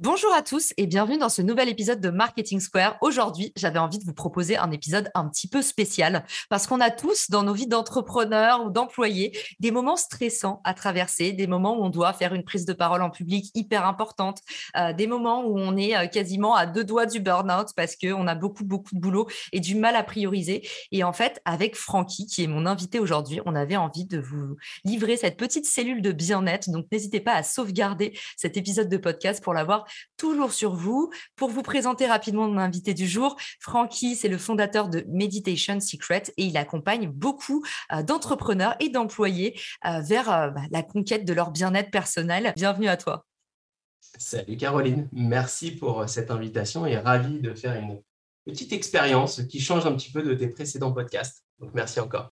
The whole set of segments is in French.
Bonjour à tous et bienvenue dans ce nouvel épisode de Marketing Square. Aujourd'hui, j'avais envie de vous proposer un épisode un petit peu spécial parce qu'on a tous dans nos vies d'entrepreneurs ou d'employés des moments stressants à traverser, des moments où on doit faire une prise de parole en public hyper importante, euh, des moments où on est euh, quasiment à deux doigts du burn-out parce qu'on a beaucoup, beaucoup de boulot et du mal à prioriser. Et en fait, avec Francky, qui est mon invité aujourd'hui, on avait envie de vous livrer cette petite cellule de bien-être. Donc, n'hésitez pas à sauvegarder cet épisode de podcast pour l'avoir toujours sur vous. Pour vous présenter rapidement mon invité du jour, Francky, c'est le fondateur de Meditation Secret et il accompagne beaucoup euh, d'entrepreneurs et d'employés euh, vers euh, bah, la conquête de leur bien-être personnel. Bienvenue à toi. Salut Caroline, merci pour cette invitation et ravi de faire une petite expérience qui change un petit peu de tes précédents podcasts. Donc merci encore.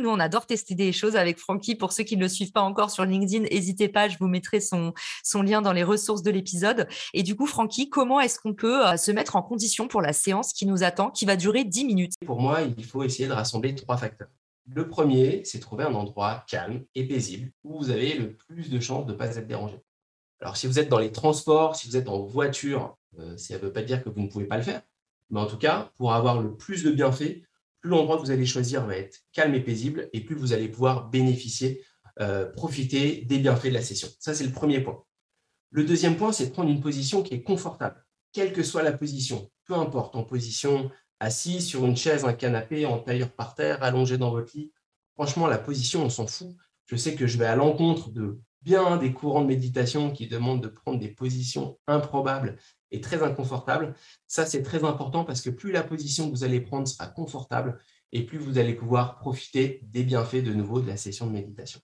Nous, on adore tester des choses avec Francky. Pour ceux qui ne le suivent pas encore sur LinkedIn, n'hésitez pas, je vous mettrai son, lien dans les ressources de l'épisode. Et du coup, Francky, comment est-ce qu'on peut euh, se mettre en condition pour la séance qui nous attend, qui va durer 10 minutes? Pour moi, il faut essayer de rassembler trois facteurs. Le premier, c'est trouver un endroit calme et paisible où vous avez le plus de chances de ne pas être dérangé. Alors, si vous êtes dans les transports, si vous êtes en voiture, ça ne veut pas dire que vous ne pouvez pas le faire. Mais en tout cas, pour avoir le plus de bienfaits, plus l'endroit que vous allez choisir va être calme et paisible, et plus vous allez pouvoir bénéficier, euh, profiter des bienfaits de la session. Ça, c'est le premier point. Le deuxième point, c'est de prendre une position qui est confortable, quelle que soit la position, peu importe, en position assise sur une chaise, un canapé, en tailleur par terre, allongé dans votre lit. Franchement, la position, on s'en fout. Je sais que je vais à l'encontre de bien des courants de méditation qui demandent de prendre des positions improbables et très inconfortables. Ça, c'est très important parce que plus la position que vous allez prendre sera confortable et plus vous allez pouvoir profiter des bienfaits de nouveau de la session de méditation.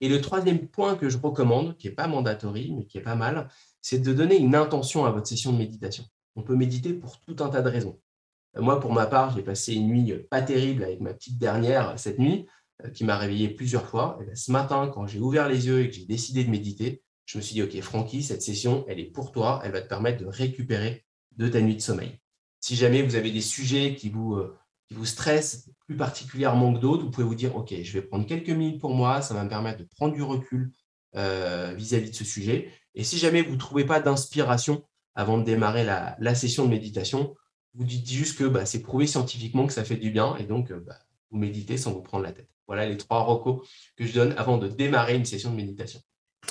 Et le troisième point que je recommande, qui n'est pas mandatory, mais qui est pas mal, c'est de donner une intention à votre session de méditation. On peut méditer pour tout un tas de raisons. Moi, pour ma part, j'ai passé une nuit pas terrible avec ma petite dernière cette nuit. Euh, qui m'a réveillé plusieurs fois. Et ben, ce matin, quand j'ai ouvert les yeux et que j'ai décidé de méditer, je me suis dit, OK, Francky, cette session, elle est pour toi, elle va te permettre de récupérer de ta nuit de sommeil. Si jamais vous avez des sujets qui vous, euh, stressent plus particulièrement que d'autres, vous pouvez vous dire, OK, je vais prendre quelques minutes pour moi, ça va me permettre de prendre du recul euh, vis-à-vis de ce sujet. Et si jamais vous ne trouvez pas d'inspiration avant de démarrer la, session de méditation, vous dites juste que bah, c'est prouvé scientifiquement que ça fait du bien et donc bah, vous méditez sans vous prendre la tête. Voilà les trois recos que je donne avant de démarrer une session de méditation.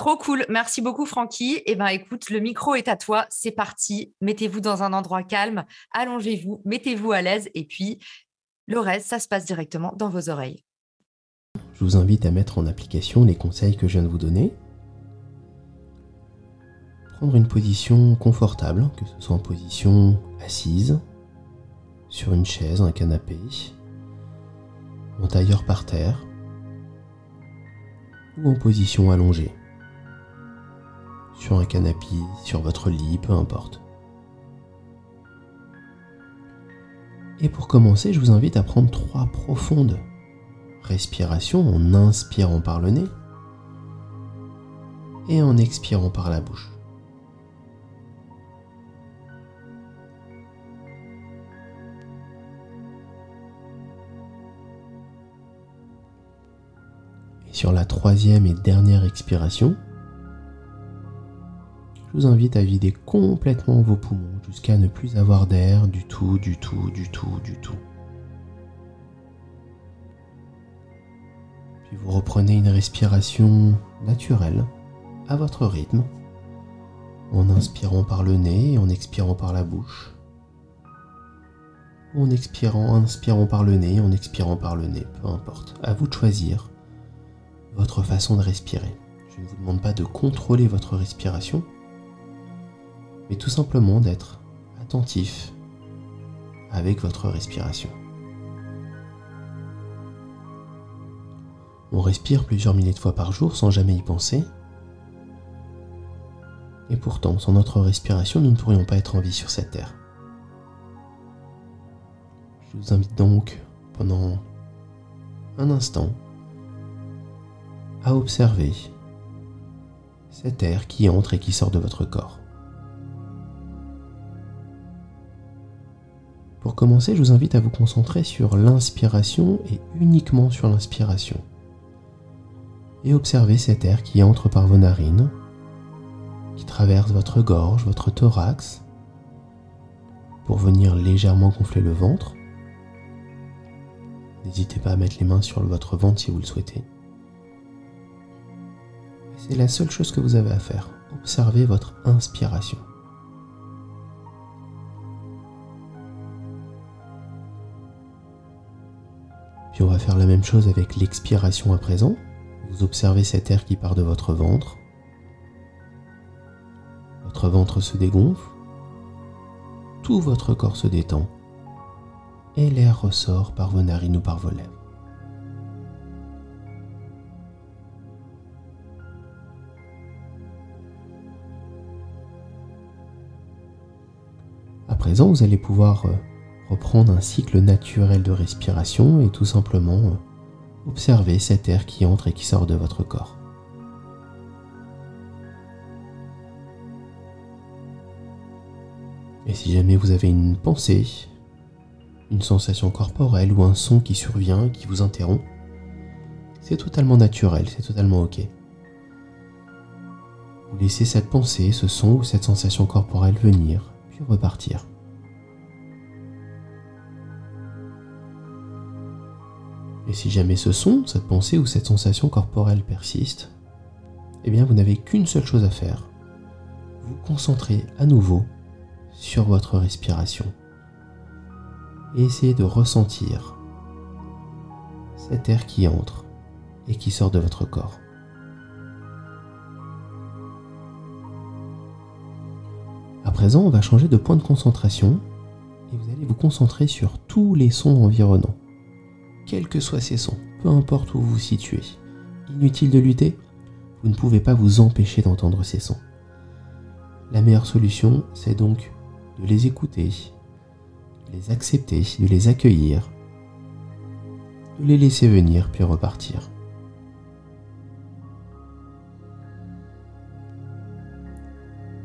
Trop cool. Merci beaucoup, Francky. Eh bien, écoute, le micro est à toi. C'est parti. Mettez-vous dans un endroit calme. Allongez-vous. Mettez-vous à l'aise. Et puis, le reste, ça se passe directement dans vos oreilles. Je vous invite à mettre en application les conseils que je viens de vous donner. Prendre une position confortable, que ce soit en position assise, sur une chaise, un canapé, en tailleur par terre ou en position allongée, un canapé, sur votre lit, peu importe. Et pour commencer, je vous invite à prendre trois profondes respirations en inspirant par le nez et en expirant par la bouche. sur la troisième et dernière expiration, je vous invite à vider complètement vos poumons jusqu'à ne plus avoir d'air du tout, du tout, du tout, du tout. Puis vous reprenez une respiration naturelle, à votre rythme, en inspirant par le nez et en expirant par la bouche. En expirant, inspirant par le nez, en expirant par le nez, peu importe. À vous de choisir votre façon de respirer. Je ne vous demande pas de contrôler votre respiration, mais tout simplement d'être attentif avec votre respiration. On respire plusieurs milliers de fois par jour sans jamais y penser. Et pourtant, sans notre respiration, nous ne pourrions pas être en vie sur cette terre. Je vous invite donc pendant un instant à observer cet air qui entre et qui sort de votre corps. Pour commencer, je vous invite à vous concentrer sur l'inspiration et uniquement sur l'inspiration. Et observer cet air qui entre par vos narines, qui traverse votre gorge, votre thorax, pour venir légèrement gonfler le ventre. N'hésitez pas à mettre les mains sur votre ventre si vous le souhaitez. C'est la seule chose que vous avez à faire. Observez votre inspiration. On va faire la même chose avec l'expiration à présent. Vous observez cet air qui part de votre ventre. Votre ventre se dégonfle. Tout votre corps se détend. Et l'air ressort par vos narines ou par vos lèvres. À présent, vous allez pouvoir euh, reprendre un cycle naturel de respiration et tout simplement euh, observer cet air qui entre et qui sort de votre corps. Et si jamais vous avez une pensée, une sensation corporelle ou un son qui survient, qui vous interrompt, c'est totalement naturel, c'est totalement ok. Vous laissez cette pensée, ce son ou cette sensation corporelle venir, puis repartir. Et si jamais ce son, cette pensée ou cette sensation corporelle persiste, eh bien vous n'avez qu'une seule chose à faire. Vous concentrez à nouveau sur votre respiration. Et essayez de ressentir cet air qui entre et qui sort de votre corps. À présent, on va changer de point de concentration et vous allez vous concentrer sur tous les sons environnants quels que soient ces sons, peu importe où vous vous situez. Inutile de lutter, vous ne pouvez pas vous empêcher d'entendre ces sons. La meilleure solution, c'est donc de les écouter, de les accepter, de les accueillir, de les laisser venir puis repartir.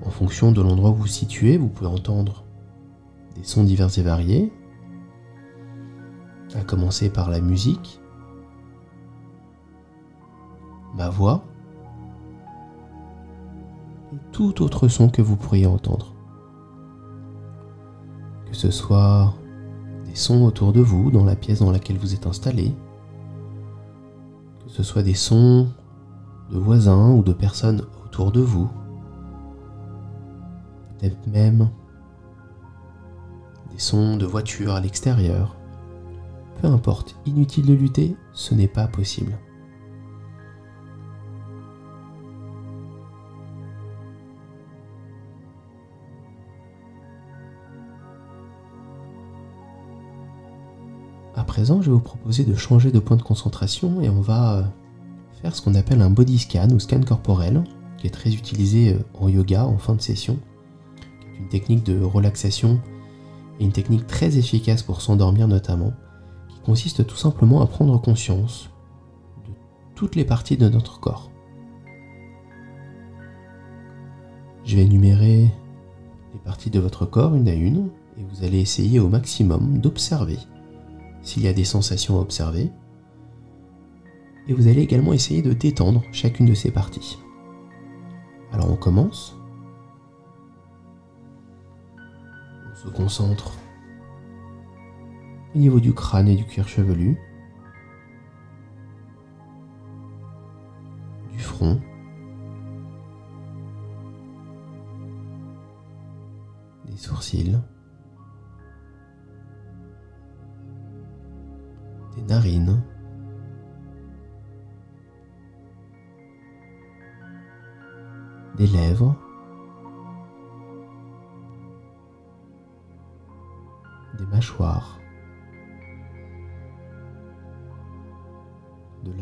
En fonction de l'endroit où vous vous situez, vous pouvez entendre des sons divers et variés, à commencer par la musique, ma voix. Et tout autre son que vous pourriez entendre. Que ce soit des sons autour de vous, dans la pièce dans laquelle vous êtes installé, que ce soit des sons de voisins ou de personnes autour de vous, peut-être même des sons de voitures à l'extérieur, peu importe, inutile de lutter, ce n'est pas possible. À présent, je vais vous proposer de changer de point de concentration et on va euh, faire ce qu'on appelle un body scan ou scan corporel, qui est très utilisé euh, en yoga en fin de session, une technique de relaxation et une technique très efficace pour s'endormir notamment consiste tout simplement à prendre conscience de toutes les parties de notre corps. Je vais énumérer les parties de votre corps une à une et vous allez essayer au maximum d'observer s'il y a des sensations à observer. Et vous allez également essayer de détendre chacune de ces parties. Alors on commence. On se concentre au niveau du crâne et du cuir chevelu, du front, des sourcils, des narines, des lèvres, des mâchoires,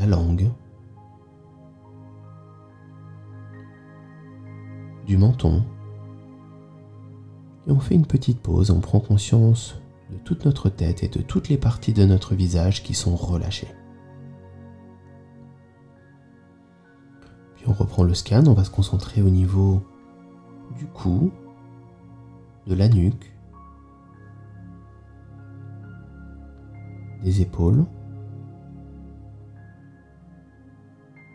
la langue, du menton. Et on fait une petite pause, on prend conscience de toute notre tête et de toutes les parties de notre visage qui sont relâchées. Puis on reprend le scan, on va se concentrer au niveau du cou, de la nuque, des épaules,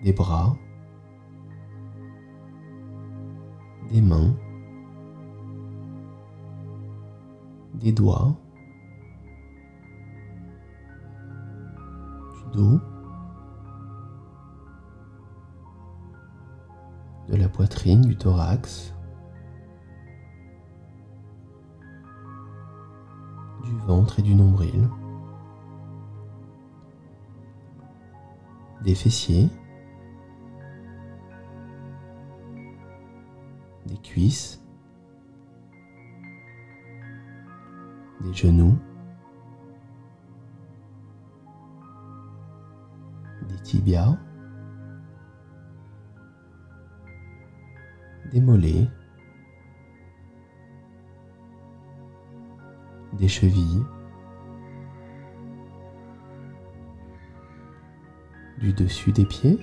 des bras, des mains, des doigts, du dos, de la poitrine, du thorax, du ventre et du nombril, des fessiers, des genoux, des tibias, des mollets, des chevilles, du dessus des pieds,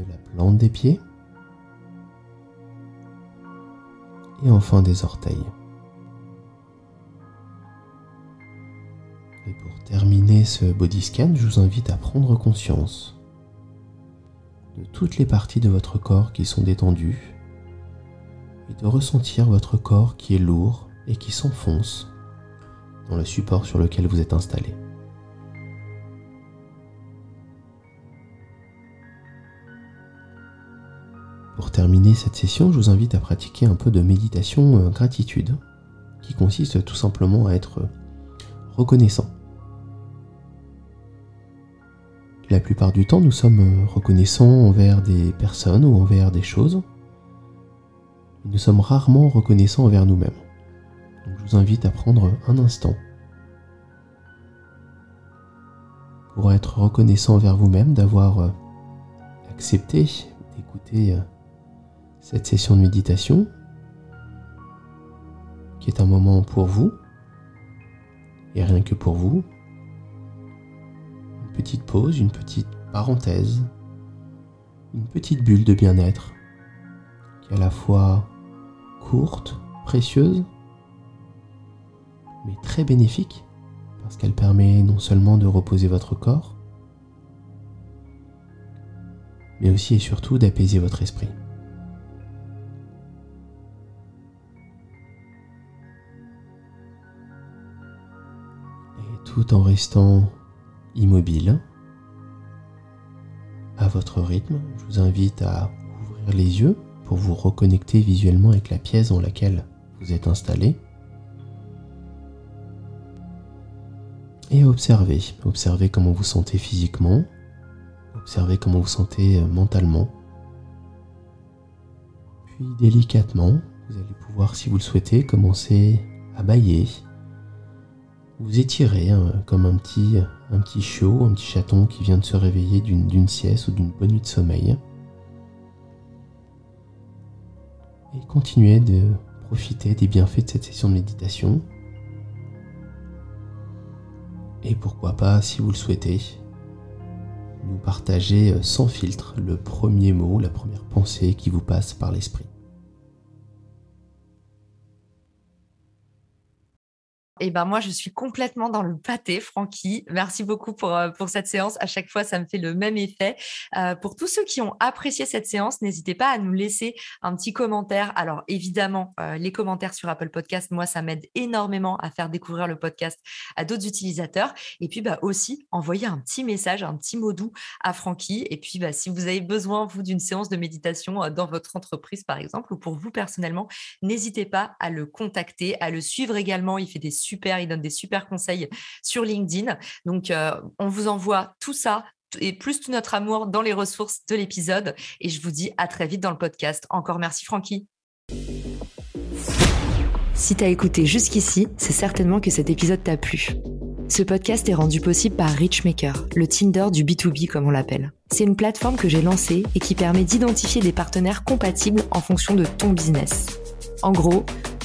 de la plante des pieds et enfin des orteils. Et pour terminer ce body scan, je vous invite à prendre conscience de toutes les parties de votre corps qui sont détendues et de ressentir votre corps qui est lourd et qui s'enfonce dans le support sur lequel vous êtes installé. Pour terminer cette session, je vous invite à pratiquer un peu de méditation euh, gratitude, qui consiste tout simplement à être reconnaissant. La plupart du temps, nous sommes euh, reconnaissants envers des personnes ou envers des choses. Nous sommes rarement reconnaissants envers nous-mêmes. Donc je vous invite à prendre un instant pour être reconnaissant envers vous-même, d'avoir euh, accepté d'écouter cette session de méditation, qui est un moment pour vous, et rien que pour vous. Une petite pause, une petite parenthèse, une petite bulle de bien-être, qui est à la fois courte, précieuse, mais très bénéfique, parce qu'elle permet non seulement de reposer votre corps, mais aussi et surtout d'apaiser votre esprit. Tout en restant immobile à votre rythme. Je vous invite à ouvrir les yeux pour vous reconnecter visuellement avec la pièce dans laquelle vous êtes installé. Et observez, observez comment vous sentez physiquement, observez comment vous sentez euh, mentalement. Puis délicatement, vous allez pouvoir, si vous le souhaitez, commencer à bailler, vous étirez hein, comme un petit, un petit chiot, un petit chaton qui vient de se réveiller d'une sieste ou d'une bonne nuit de sommeil. Et continuez de profiter des bienfaits de cette session de méditation. Et pourquoi pas, si vous le souhaitez, nous partager sans filtre le premier mot, la première pensée qui vous passe par l'esprit. Et ben moi, je suis complètement dans le pâté, Francky. Merci beaucoup pour, euh, pour cette séance. À chaque fois, ça me fait le même effet. Euh, pour tous ceux qui ont apprécié cette séance, n'hésitez pas à nous laisser un petit commentaire. Alors évidemment, euh, les commentaires sur Apple Podcast, moi, ça m'aide énormément à faire découvrir le podcast à d'autres utilisateurs. Et puis bah, aussi, envoyer un petit message, un petit mot doux à Francky. Et puis, bah, si vous avez besoin, vous, d'une séance de méditation dans votre entreprise, par exemple, ou pour vous personnellement, n'hésitez pas à le contacter, à le suivre également. Il fait des il donne des super conseils sur LinkedIn. Donc, euh, on vous envoie tout ça et plus tout notre amour dans les ressources de l'épisode. Et je vous dis à très vite dans le podcast. Encore merci, Francky. Si t'as écouté jusqu'ici, c'est certainement que cet épisode t'a plu. Ce podcast est rendu possible par Richmaker, le Tinder du B2B comme on l'appelle. C'est une plateforme que j'ai lancée et qui permet d'identifier des partenaires compatibles en fonction de ton business. En gros,